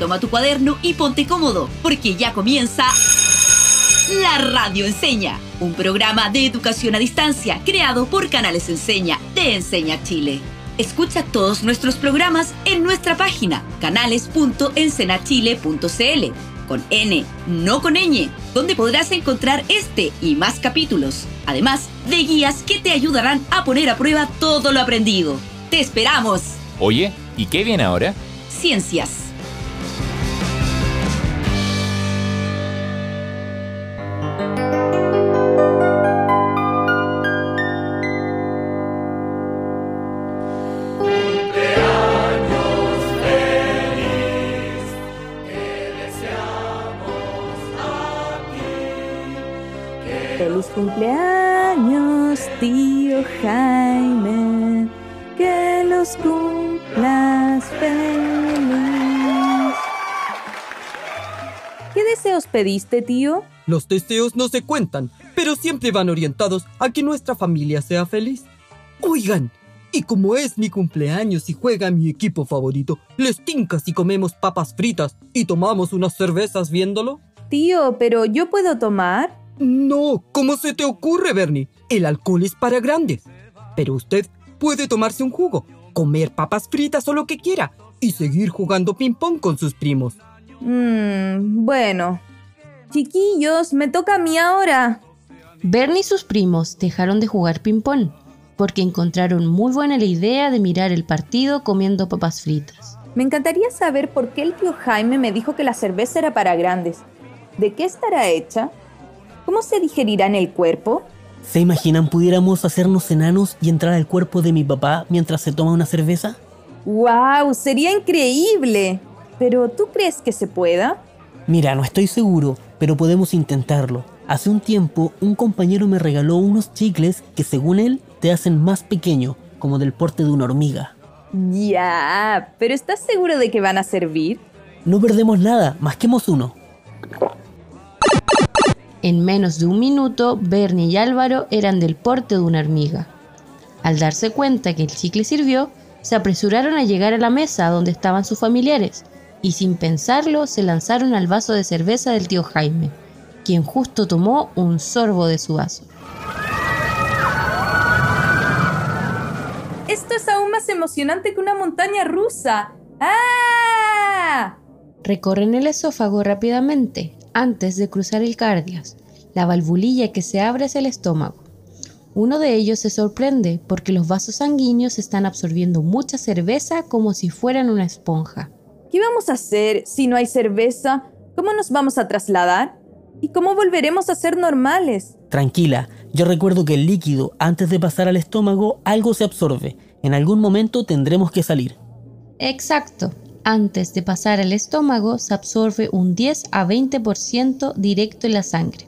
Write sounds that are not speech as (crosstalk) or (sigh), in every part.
Toma tu cuaderno y ponte cómodo, porque ya comienza La Radio Enseña, un programa de educación a distancia creado por Canales Enseña de Enseña Chile. Escucha todos nuestros programas en nuestra página canales.ensenachile.cl con N, no con ñ, donde podrás encontrar este y más capítulos, además de guías que te ayudarán a poner a prueba todo lo aprendido. ¡Te esperamos! Oye, ¿y qué viene ahora? Ciencias. Feliz cumpleaños, tío Jaime. Que los cumplas feliz. ¿Qué deseos pediste, tío? Los deseos no se cuentan, pero siempre van orientados a que nuestra familia sea feliz. Oigan, y como es mi cumpleaños y juega mi equipo favorito, ¿les tinca si comemos papas fritas y tomamos unas cervezas viéndolo? Tío, pero yo puedo tomar. No, ¿cómo se te ocurre, Bernie? El alcohol es para grandes. Pero usted puede tomarse un jugo, comer papas fritas o lo que quiera y seguir jugando ping-pong con sus primos. Mmm, bueno. Chiquillos, me toca a mí ahora. Bernie y sus primos dejaron de jugar ping-pong porque encontraron muy buena la idea de mirar el partido comiendo papas fritas. Me encantaría saber por qué el tío Jaime me dijo que la cerveza era para grandes. ¿De qué estará hecha? ¿Cómo se digerirá en el cuerpo? ¿Se imaginan pudiéramos hacernos enanos y entrar al cuerpo de mi papá mientras se toma una cerveza? ¡Wow! Sería increíble. Pero ¿tú crees que se pueda? Mira, no estoy seguro, pero podemos intentarlo. Hace un tiempo, un compañero me regaló unos chicles que según él te hacen más pequeño, como del porte de una hormiga. Ya, pero ¿estás seguro de que van a servir? No perdemos nada, masquemos uno. En menos de un minuto, Bernie y Álvaro eran del porte de una hormiga. Al darse cuenta que el chicle sirvió, se apresuraron a llegar a la mesa donde estaban sus familiares y sin pensarlo se lanzaron al vaso de cerveza del tío Jaime, quien justo tomó un sorbo de su vaso. Esto es aún más emocionante que una montaña rusa. ¡Ah! Recorren el esófago rápidamente antes de cruzar el cardias, la valvulilla que se abre hacia el estómago. Uno de ellos se sorprende porque los vasos sanguíneos están absorbiendo mucha cerveza como si fueran una esponja. ¿Qué vamos a hacer si no hay cerveza? ¿Cómo nos vamos a trasladar? ¿Y cómo volveremos a ser normales? Tranquila, yo recuerdo que el líquido, antes de pasar al estómago, algo se absorbe. En algún momento tendremos que salir. Exacto. Antes de pasar al estómago se absorbe un 10 a 20% directo en la sangre.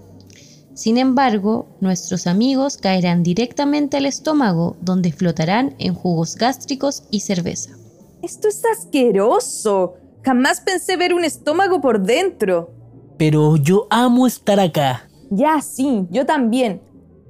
Sin embargo, nuestros amigos caerán directamente al estómago, donde flotarán en jugos gástricos y cerveza. Esto es asqueroso. Jamás pensé ver un estómago por dentro. Pero yo amo estar acá. Ya, sí, yo también.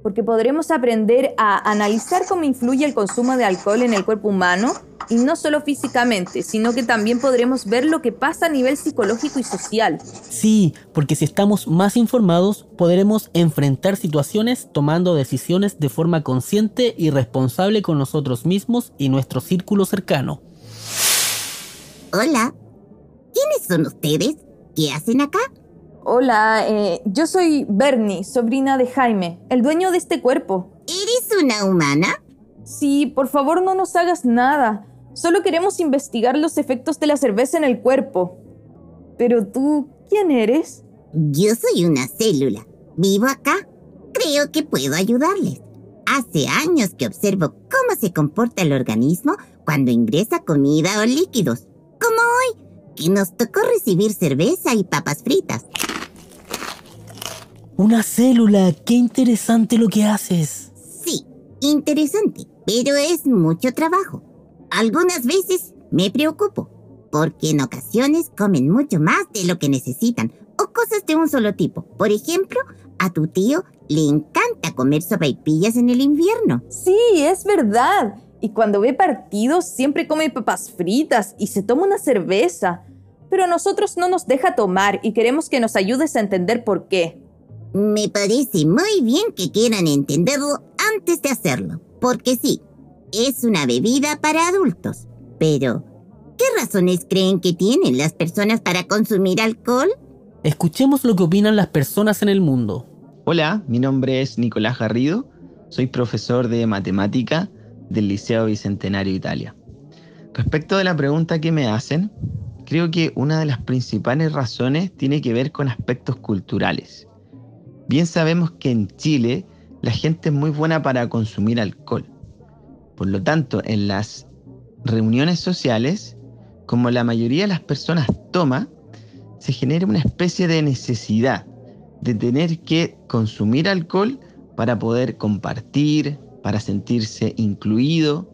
Porque podremos aprender a analizar cómo influye el consumo de alcohol en el cuerpo humano, y no solo físicamente, sino que también podremos ver lo que pasa a nivel psicológico y social. Sí, porque si estamos más informados, podremos enfrentar situaciones tomando decisiones de forma consciente y responsable con nosotros mismos y nuestro círculo cercano. Hola, ¿quiénes son ustedes? ¿Qué hacen acá? Hola, eh, yo soy Bernie, sobrina de Jaime, el dueño de este cuerpo. ¿Eres una humana? Sí, por favor no nos hagas nada. Solo queremos investigar los efectos de la cerveza en el cuerpo. Pero tú, ¿quién eres? Yo soy una célula. Vivo acá. Creo que puedo ayudarles. Hace años que observo cómo se comporta el organismo cuando ingresa comida o líquidos. Como hoy, que nos tocó recibir cerveza y papas fritas. Una célula, qué interesante lo que haces. Sí, interesante, pero es mucho trabajo. Algunas veces me preocupo, porque en ocasiones comen mucho más de lo que necesitan o cosas de un solo tipo. Por ejemplo, a tu tío le encanta comer sopaipillas en el invierno. Sí, es verdad. Y cuando ve partidos siempre come papas fritas y se toma una cerveza. pero a nosotros no nos deja tomar y queremos que nos ayudes a entender por qué. Me parece muy bien que quieran entenderlo antes de hacerlo, porque sí, es una bebida para adultos. Pero, ¿qué razones creen que tienen las personas para consumir alcohol? Escuchemos lo que opinan las personas en el mundo. Hola, mi nombre es Nicolás Garrido, soy profesor de matemática del Liceo Bicentenario Italia. Respecto de la pregunta que me hacen, creo que una de las principales razones tiene que ver con aspectos culturales. Bien sabemos que en Chile la gente es muy buena para consumir alcohol. Por lo tanto, en las reuniones sociales, como la mayoría de las personas toma, se genera una especie de necesidad de tener que consumir alcohol para poder compartir, para sentirse incluido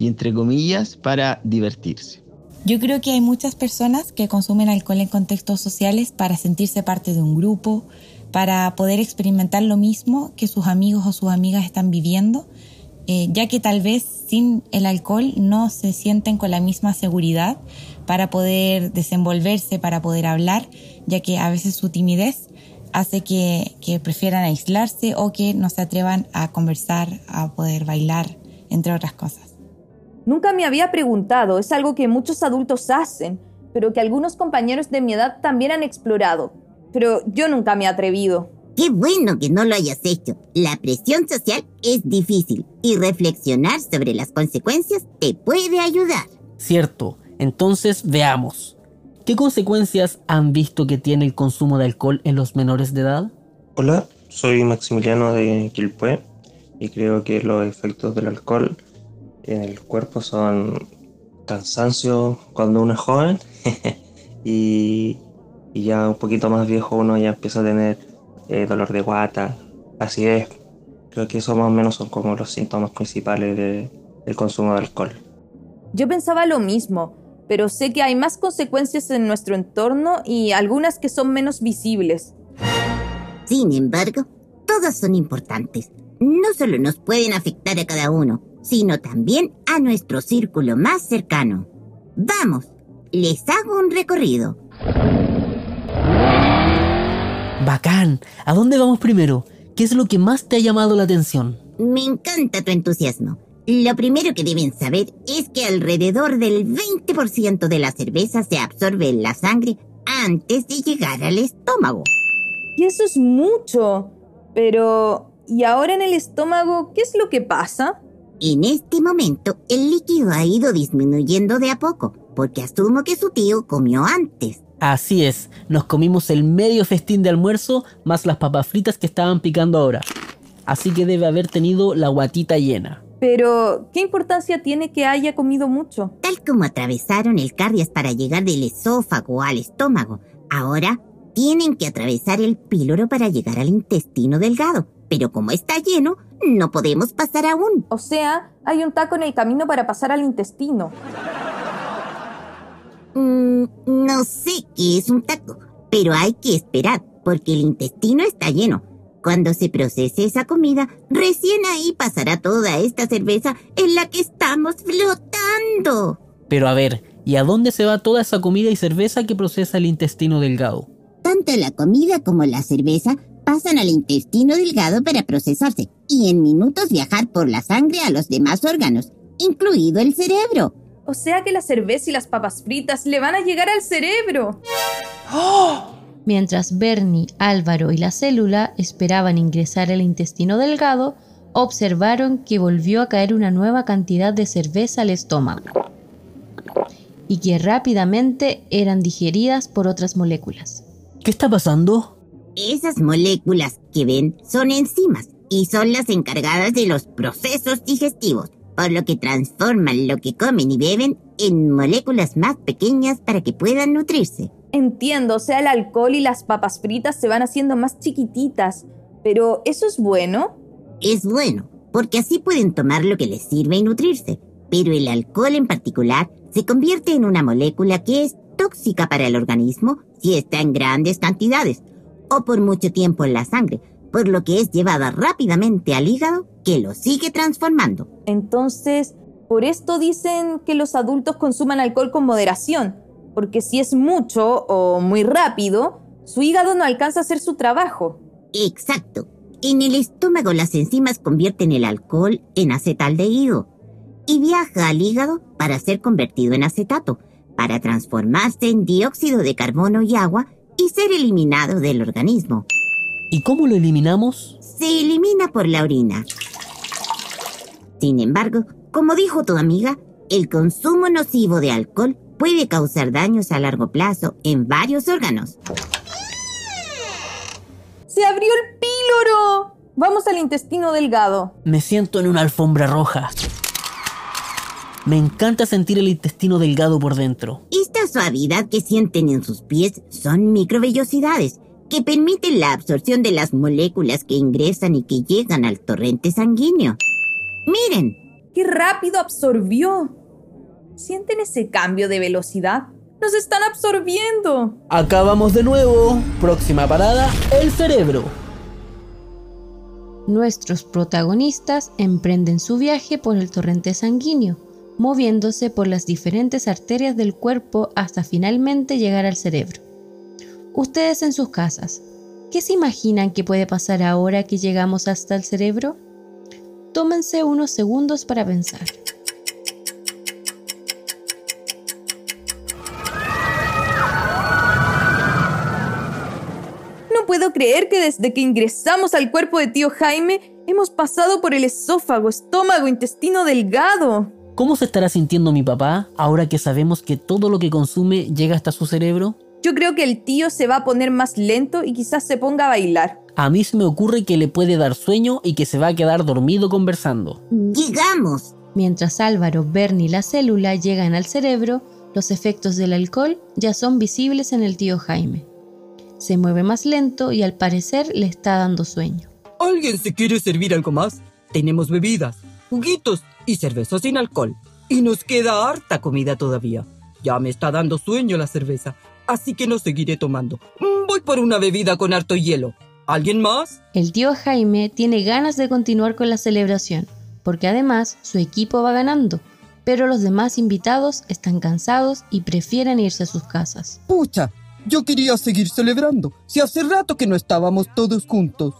y entre comillas para divertirse. Yo creo que hay muchas personas que consumen alcohol en contextos sociales para sentirse parte de un grupo, para poder experimentar lo mismo que sus amigos o sus amigas están viviendo, eh, ya que tal vez sin el alcohol no se sienten con la misma seguridad para poder desenvolverse, para poder hablar, ya que a veces su timidez hace que, que prefieran aislarse o que no se atrevan a conversar, a poder bailar, entre otras cosas. Nunca me había preguntado, es algo que muchos adultos hacen, pero que algunos compañeros de mi edad también han explorado pero yo nunca me he atrevido. Qué bueno que no lo hayas hecho. La presión social es difícil y reflexionar sobre las consecuencias te puede ayudar. Cierto. Entonces veamos. ¿Qué consecuencias han visto que tiene el consumo de alcohol en los menores de edad? Hola, soy Maximiliano de Quilpué y creo que los efectos del alcohol en el cuerpo son cansancio cuando uno es joven (laughs) y y ya un poquito más viejo uno ya empieza a tener eh, dolor de guata, así es. Creo que eso más o menos son como los síntomas principales del consumo de alcohol. Yo pensaba lo mismo, pero sé que hay más consecuencias en nuestro entorno y algunas que son menos visibles. Sin embargo, todas son importantes. No solo nos pueden afectar a cada uno, sino también a nuestro círculo más cercano. Vamos, les hago un recorrido. Bacán. ¿A dónde vamos primero? ¿Qué es lo que más te ha llamado la atención? Me encanta tu entusiasmo. Lo primero que deben saber es que alrededor del 20% de la cerveza se absorbe en la sangre antes de llegar al estómago. Y eso es mucho. Pero, ¿y ahora en el estómago qué es lo que pasa? En este momento, el líquido ha ido disminuyendo de a poco, porque asumo que su tío comió antes. Así es, nos comimos el medio festín de almuerzo más las papas fritas que estaban picando ahora. Así que debe haber tenido la guatita llena. Pero, ¿qué importancia tiene que haya comido mucho? Tal como atravesaron el cardias para llegar del esófago al estómago, ahora tienen que atravesar el píloro para llegar al intestino delgado. Pero como está lleno, no podemos pasar aún. O sea, hay un taco en el camino para pasar al intestino. Mm, no sé qué es un taco, pero hay que esperar porque el intestino está lleno. Cuando se procese esa comida, recién ahí pasará toda esta cerveza en la que estamos flotando. Pero a ver, ¿y a dónde se va toda esa comida y cerveza que procesa el intestino delgado? Tanto la comida como la cerveza pasan al intestino delgado para procesarse y en minutos viajar por la sangre a los demás órganos, incluido el cerebro. O sea que la cerveza y las papas fritas le van a llegar al cerebro. Mientras Bernie, Álvaro y la célula esperaban ingresar al intestino delgado, observaron que volvió a caer una nueva cantidad de cerveza al estómago y que rápidamente eran digeridas por otras moléculas. ¿Qué está pasando? Esas moléculas que ven son enzimas y son las encargadas de los procesos digestivos por lo que transforman lo que comen y beben en moléculas más pequeñas para que puedan nutrirse. Entiendo, o sea, el alcohol y las papas fritas se van haciendo más chiquititas, pero ¿eso es bueno? Es bueno, porque así pueden tomar lo que les sirve y nutrirse, pero el alcohol en particular se convierte en una molécula que es tóxica para el organismo si está en grandes cantidades o por mucho tiempo en la sangre, por lo que es llevada rápidamente al hígado que lo sigue transformando. Entonces, por esto dicen que los adultos consuman alcohol con moderación, porque si es mucho o muy rápido, su hígado no alcanza a hacer su trabajo. Exacto. En el estómago las enzimas convierten el alcohol en acetaldehído y viaja al hígado para ser convertido en acetato, para transformarse en dióxido de carbono y agua y ser eliminado del organismo. ¿Y cómo lo eliminamos? Se elimina por la orina. Sin embargo, como dijo tu amiga, el consumo nocivo de alcohol puede causar daños a largo plazo en varios órganos. ¡Se abrió el píloro! Vamos al intestino delgado. Me siento en una alfombra roja. Me encanta sentir el intestino delgado por dentro. Esta suavidad que sienten en sus pies son microvellosidades que permiten la absorción de las moléculas que ingresan y que llegan al torrente sanguíneo. Miren. ¡Qué rápido absorbió! ¿Sienten ese cambio de velocidad? ¡Nos están absorbiendo! Acabamos de nuevo. Próxima parada, el cerebro. Nuestros protagonistas emprenden su viaje por el torrente sanguíneo, moviéndose por las diferentes arterias del cuerpo hasta finalmente llegar al cerebro. Ustedes en sus casas, ¿qué se imaginan que puede pasar ahora que llegamos hasta el cerebro? Tómense unos segundos para pensar. Que desde que ingresamos al cuerpo de tío Jaime hemos pasado por el esófago, estómago, intestino delgado. ¿Cómo se estará sintiendo mi papá ahora que sabemos que todo lo que consume llega hasta su cerebro? Yo creo que el tío se va a poner más lento y quizás se ponga a bailar. A mí se me ocurre que le puede dar sueño y que se va a quedar dormido conversando. Llegamos. Mientras Álvaro, Bernie y la célula llegan al cerebro, los efectos del alcohol ya son visibles en el tío Jaime. Se mueve más lento y al parecer le está dando sueño. ¿Alguien se quiere servir algo más? Tenemos bebidas, juguitos y cerveza sin alcohol. Y nos queda harta comida todavía. Ya me está dando sueño la cerveza, así que no seguiré tomando. Mm, Voy por una bebida con harto hielo. ¿Alguien más? El tío Jaime tiene ganas de continuar con la celebración, porque además su equipo va ganando, pero los demás invitados están cansados y prefieren irse a sus casas. Pucha, yo quería seguir celebrando. Si hace rato que no estábamos todos juntos.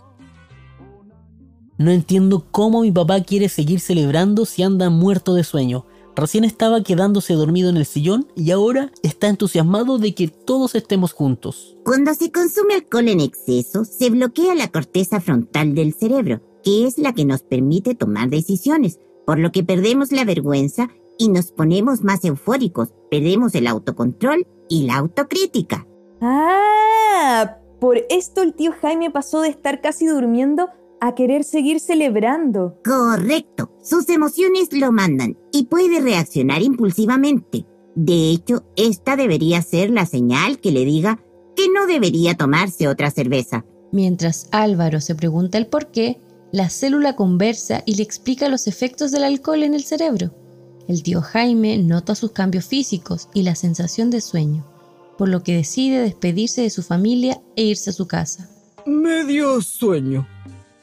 No entiendo cómo mi papá quiere seguir celebrando si anda muerto de sueño. Recién estaba quedándose dormido en el sillón y ahora está entusiasmado de que todos estemos juntos. Cuando se consume alcohol en exceso, se bloquea la corteza frontal del cerebro, que es la que nos permite tomar decisiones, por lo que perdemos la vergüenza y nos ponemos más eufóricos, perdemos el autocontrol y la autocrítica. Ah, por esto el tío Jaime pasó de estar casi durmiendo a querer seguir celebrando. Correcto, sus emociones lo mandan y puede reaccionar impulsivamente. De hecho, esta debería ser la señal que le diga que no debería tomarse otra cerveza. Mientras Álvaro se pregunta el por qué, la célula conversa y le explica los efectos del alcohol en el cerebro. El tío Jaime nota sus cambios físicos y la sensación de sueño, por lo que decide despedirse de su familia e irse a su casa. Me dio sueño.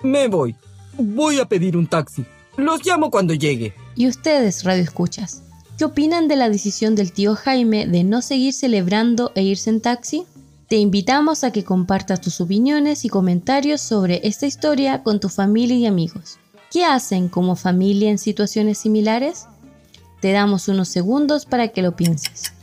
Me voy. Voy a pedir un taxi. Los llamo cuando llegue. ¿Y ustedes, Radio Escuchas? ¿Qué opinan de la decisión del tío Jaime de no seguir celebrando e irse en taxi? Te invitamos a que compartas tus opiniones y comentarios sobre esta historia con tu familia y amigos. ¿Qué hacen como familia en situaciones similares? Te damos unos segundos para que lo pienses.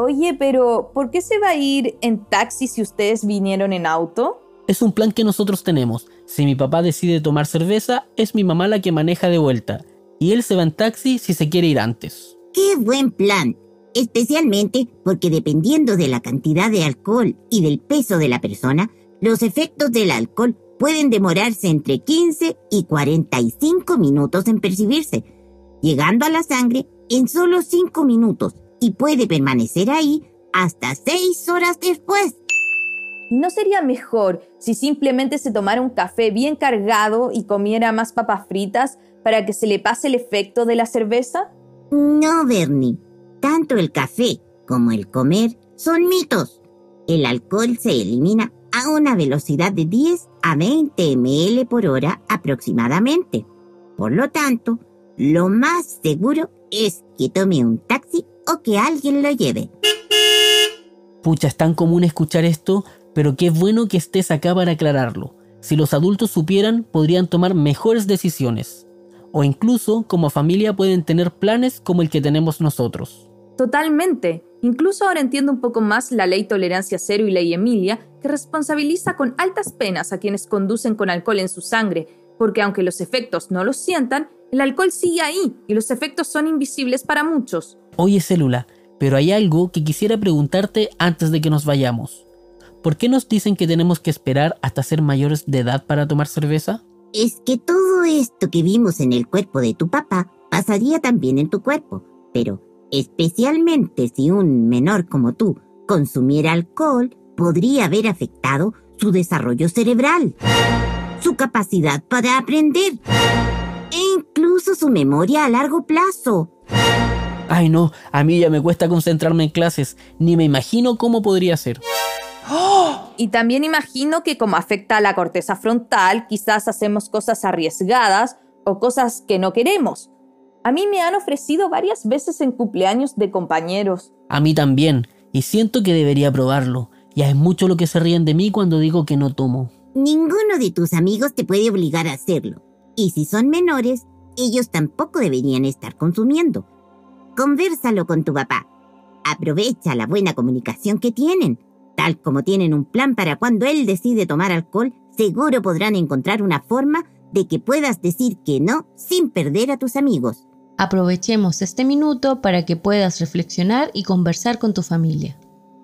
Oye, pero ¿por qué se va a ir en taxi si ustedes vinieron en auto? Es un plan que nosotros tenemos. Si mi papá decide tomar cerveza, es mi mamá la que maneja de vuelta. Y él se va en taxi si se quiere ir antes. ¡Qué buen plan! Especialmente porque dependiendo de la cantidad de alcohol y del peso de la persona, los efectos del alcohol pueden demorarse entre 15 y 45 minutos en percibirse, llegando a la sangre en solo 5 minutos y puede permanecer ahí hasta 6 horas después. ¿Y no sería mejor si simplemente se tomara un café bien cargado y comiera más papas fritas para que se le pase el efecto de la cerveza? No, Bernie. Tanto el café como el comer son mitos. El alcohol se elimina a una velocidad de 10 a 20 ml por hora aproximadamente. Por lo tanto, lo más seguro es que tome un taxi o que alguien lo lleve. Pucha, es tan común escuchar esto, pero qué bueno que estés acá para aclararlo. Si los adultos supieran, podrían tomar mejores decisiones. O incluso, como familia, pueden tener planes como el que tenemos nosotros. Totalmente. Incluso ahora entiendo un poco más la ley Tolerancia Cero y ley Emilia, que responsabiliza con altas penas a quienes conducen con alcohol en su sangre, porque aunque los efectos no los sientan, el alcohol sigue ahí y los efectos son invisibles para muchos. Oye, célula, pero hay algo que quisiera preguntarte antes de que nos vayamos. ¿Por qué nos dicen que tenemos que esperar hasta ser mayores de edad para tomar cerveza? Es que todo esto que vimos en el cuerpo de tu papá pasaría también en tu cuerpo, pero especialmente si un menor como tú consumiera alcohol, podría haber afectado su desarrollo cerebral, su capacidad para aprender e incluso su memoria a largo plazo. Ay no, a mí ya me cuesta concentrarme en clases, ni me imagino cómo podría ser. Y también imagino que como afecta a la corteza frontal, quizás hacemos cosas arriesgadas o cosas que no queremos. A mí me han ofrecido varias veces en cumpleaños de compañeros. A mí también, y siento que debería probarlo. Ya es mucho lo que se ríen de mí cuando digo que no tomo. Ninguno de tus amigos te puede obligar a hacerlo. Y si son menores, ellos tampoco deberían estar consumiendo. Conversalo con tu papá. Aprovecha la buena comunicación que tienen. Tal como tienen un plan para cuando él decide tomar alcohol, seguro podrán encontrar una forma de que puedas decir que no sin perder a tus amigos. Aprovechemos este minuto para que puedas reflexionar y conversar con tu familia.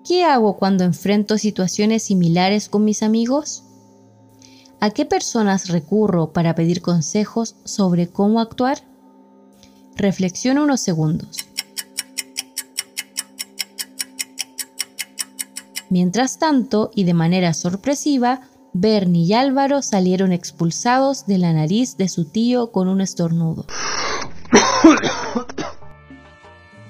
¿Qué hago cuando enfrento situaciones similares con mis amigos? ¿A qué personas recurro para pedir consejos sobre cómo actuar? Reflexiona unos segundos. Mientras tanto, y de manera sorpresiva, Bernie y Álvaro salieron expulsados de la nariz de su tío con un estornudo.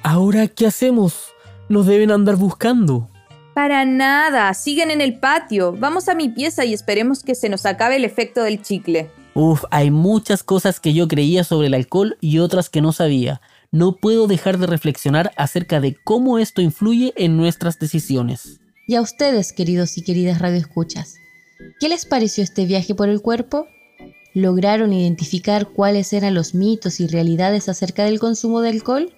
¿Ahora qué hacemos? Nos deben andar buscando. Para nada, siguen en el patio. Vamos a mi pieza y esperemos que se nos acabe el efecto del chicle. Uf, hay muchas cosas que yo creía sobre el alcohol y otras que no sabía. No puedo dejar de reflexionar acerca de cómo esto influye en nuestras decisiones. Y a ustedes, queridos y queridas radioescuchas, ¿qué les pareció este viaje por el cuerpo? ¿Lograron identificar cuáles eran los mitos y realidades acerca del consumo de alcohol?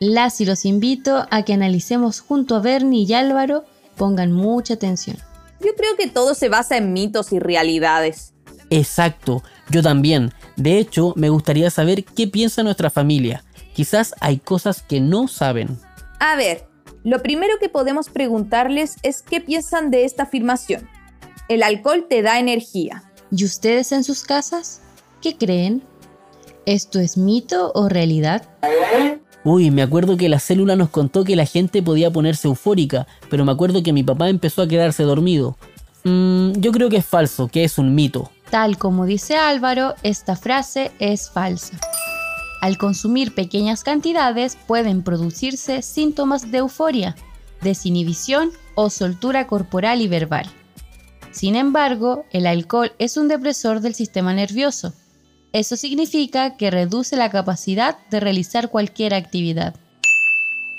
Las y los invito a que analicemos junto a Bernie y Álvaro, pongan mucha atención. Yo creo que todo se basa en mitos y realidades. Exacto, yo también. De hecho, me gustaría saber qué piensa nuestra familia. Quizás hay cosas que no saben. A ver, lo primero que podemos preguntarles es qué piensan de esta afirmación. El alcohol te da energía. ¿Y ustedes en sus casas? ¿Qué creen? ¿Esto es mito o realidad? Uy, me acuerdo que la célula nos contó que la gente podía ponerse eufórica, pero me acuerdo que mi papá empezó a quedarse dormido. Mm, yo creo que es falso, que es un mito. Tal como dice Álvaro, esta frase es falsa. Al consumir pequeñas cantidades pueden producirse síntomas de euforia, desinhibición o soltura corporal y verbal. Sin embargo, el alcohol es un depresor del sistema nervioso. Eso significa que reduce la capacidad de realizar cualquier actividad.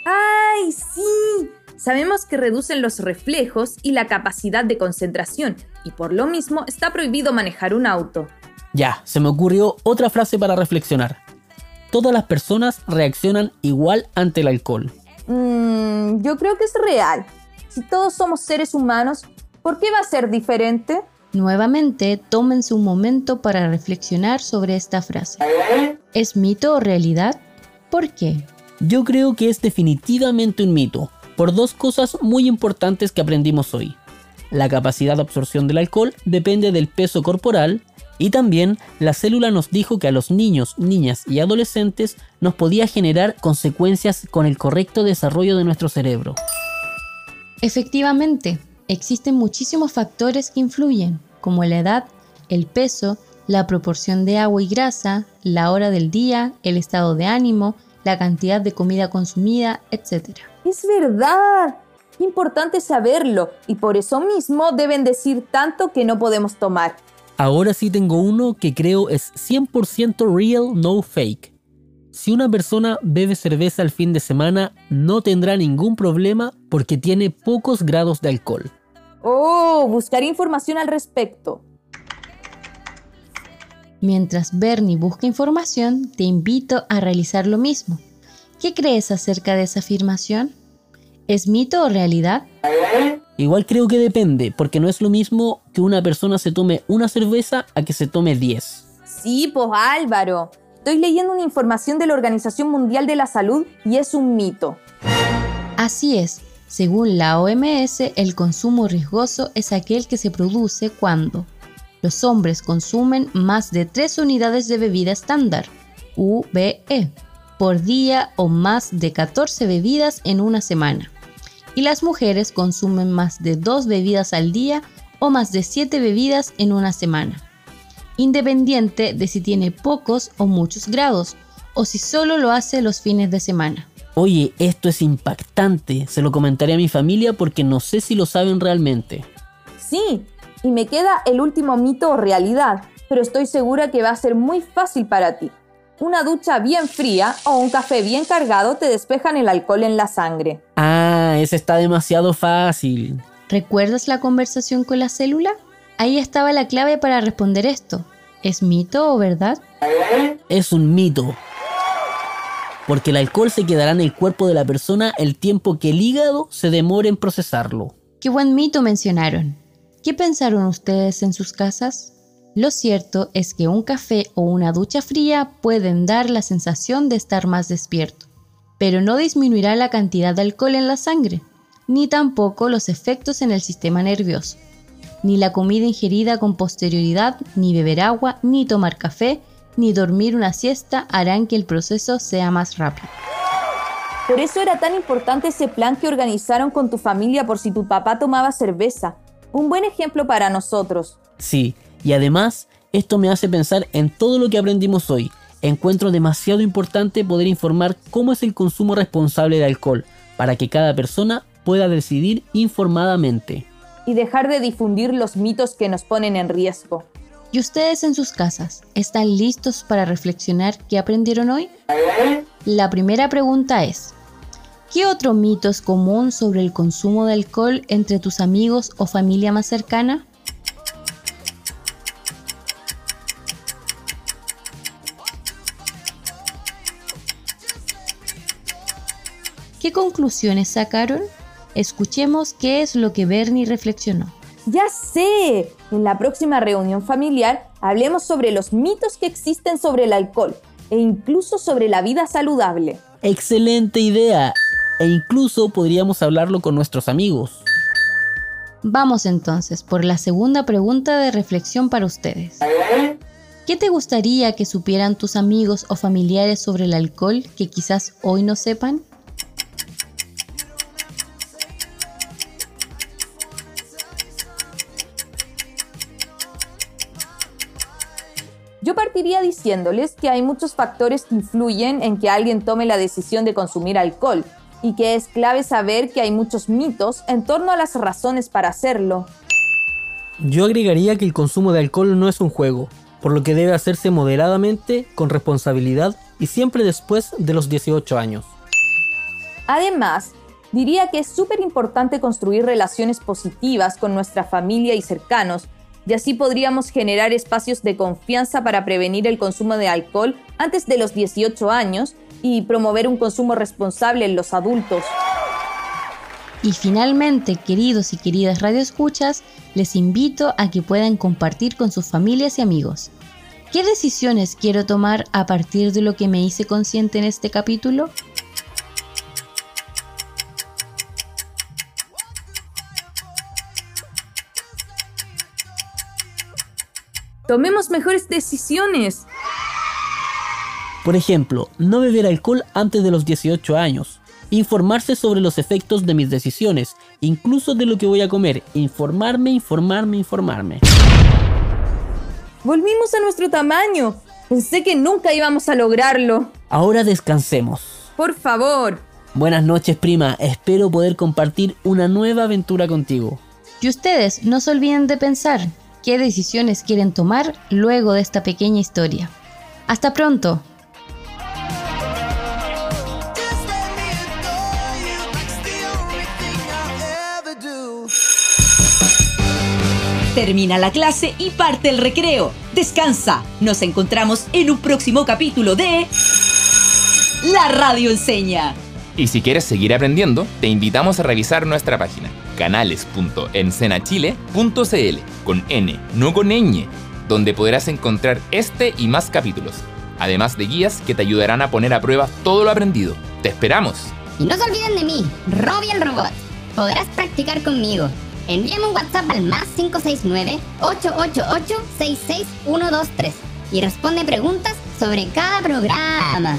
¡Ay, sí! Sabemos que reducen los reflejos y la capacidad de concentración, y por lo mismo está prohibido manejar un auto. Ya, se me ocurrió otra frase para reflexionar. Todas las personas reaccionan igual ante el alcohol. Mmm, yo creo que es real. Si todos somos seres humanos, ¿por qué va a ser diferente? Nuevamente, tómense un momento para reflexionar sobre esta frase. ¿Es mito o realidad? ¿Por qué? Yo creo que es definitivamente un mito, por dos cosas muy importantes que aprendimos hoy. La capacidad de absorción del alcohol depende del peso corporal y también la célula nos dijo que a los niños, niñas y adolescentes nos podía generar consecuencias con el correcto desarrollo de nuestro cerebro. Efectivamente, existen muchísimos factores que influyen, como la edad, el peso, la proporción de agua y grasa, la hora del día, el estado de ánimo, la cantidad de comida consumida, etc. Es verdad. Importante saberlo y por eso mismo deben decir tanto que no podemos tomar. Ahora sí tengo uno que creo es 100% real, no fake. Si una persona bebe cerveza el fin de semana, no tendrá ningún problema porque tiene pocos grados de alcohol. Oh, buscaré información al respecto. Mientras Bernie busca información, te invito a realizar lo mismo. ¿Qué crees acerca de esa afirmación? ¿Es mito o realidad? Igual creo que depende, porque no es lo mismo que una persona se tome una cerveza a que se tome 10. Sí, pues Álvaro. Estoy leyendo una información de la Organización Mundial de la Salud y es un mito. Así es. Según la OMS, el consumo riesgoso es aquel que se produce cuando los hombres consumen más de 3 unidades de bebida estándar, UBE, por día o más de 14 bebidas en una semana. Y las mujeres consumen más de 2 bebidas al día o más de 7 bebidas en una semana, independiente de si tiene pocos o muchos grados, o si solo lo hace los fines de semana. Oye, esto es impactante, se lo comentaré a mi familia porque no sé si lo saben realmente. Sí, y me queda el último mito o realidad, pero estoy segura que va a ser muy fácil para ti. Una ducha bien fría o un café bien cargado te despejan el alcohol en la sangre. Ah, ese está demasiado fácil. ¿Recuerdas la conversación con la célula? Ahí estaba la clave para responder esto. ¿Es mito o verdad? Es un mito. Porque el alcohol se quedará en el cuerpo de la persona el tiempo que el hígado se demore en procesarlo. Qué buen mito mencionaron. ¿Qué pensaron ustedes en sus casas? Lo cierto es que un café o una ducha fría pueden dar la sensación de estar más despierto, pero no disminuirá la cantidad de alcohol en la sangre, ni tampoco los efectos en el sistema nervioso. Ni la comida ingerida con posterioridad, ni beber agua, ni tomar café, ni dormir una siesta harán que el proceso sea más rápido. Por eso era tan importante ese plan que organizaron con tu familia por si tu papá tomaba cerveza. Un buen ejemplo para nosotros. Sí, y además, esto me hace pensar en todo lo que aprendimos hoy. Encuentro demasiado importante poder informar cómo es el consumo responsable de alcohol, para que cada persona pueda decidir informadamente. Y dejar de difundir los mitos que nos ponen en riesgo. ¿Y ustedes en sus casas están listos para reflexionar qué aprendieron hoy? La primera pregunta es, ¿qué otro mito es común sobre el consumo de alcohol entre tus amigos o familia más cercana? ¿Qué conclusiones sacaron? Escuchemos qué es lo que Bernie reflexionó. Ya sé, en la próxima reunión familiar hablemos sobre los mitos que existen sobre el alcohol e incluso sobre la vida saludable. Excelente idea. E incluso podríamos hablarlo con nuestros amigos. Vamos entonces por la segunda pregunta de reflexión para ustedes. ¿Qué te gustaría que supieran tus amigos o familiares sobre el alcohol que quizás hoy no sepan? Partiría diciéndoles que hay muchos factores que influyen en que alguien tome la decisión de consumir alcohol y que es clave saber que hay muchos mitos en torno a las razones para hacerlo. Yo agregaría que el consumo de alcohol no es un juego, por lo que debe hacerse moderadamente, con responsabilidad y siempre después de los 18 años. Además, diría que es súper importante construir relaciones positivas con nuestra familia y cercanos, y así podríamos generar espacios de confianza para prevenir el consumo de alcohol antes de los 18 años y promover un consumo responsable en los adultos. Y finalmente, queridos y queridas radioescuchas, les invito a que puedan compartir con sus familias y amigos. ¿Qué decisiones quiero tomar a partir de lo que me hice consciente en este capítulo? Tomemos mejores decisiones. Por ejemplo, no beber alcohol antes de los 18 años. Informarse sobre los efectos de mis decisiones, incluso de lo que voy a comer. Informarme, informarme, informarme. Volvimos a nuestro tamaño. Pensé que nunca íbamos a lograrlo. Ahora descansemos. Por favor. Buenas noches, prima. Espero poder compartir una nueva aventura contigo. Y ustedes no se olviden de pensar, qué decisiones quieren tomar luego de esta pequeña historia. Hasta pronto. Termina la clase y parte el recreo. Descansa. Nos encontramos en un próximo capítulo de La Radio Enseña. Y si quieres seguir aprendiendo, te invitamos a revisar nuestra página canales.encenachile.cl con N, no con ñ, donde podrás encontrar este y más capítulos, además de guías que te ayudarán a poner a prueba todo lo aprendido. ¡Te esperamos! Y no se olviden de mí, Robbie el Robot. Podrás practicar conmigo. Envíame un WhatsApp al más 569-888-66123 y responde preguntas sobre cada programa.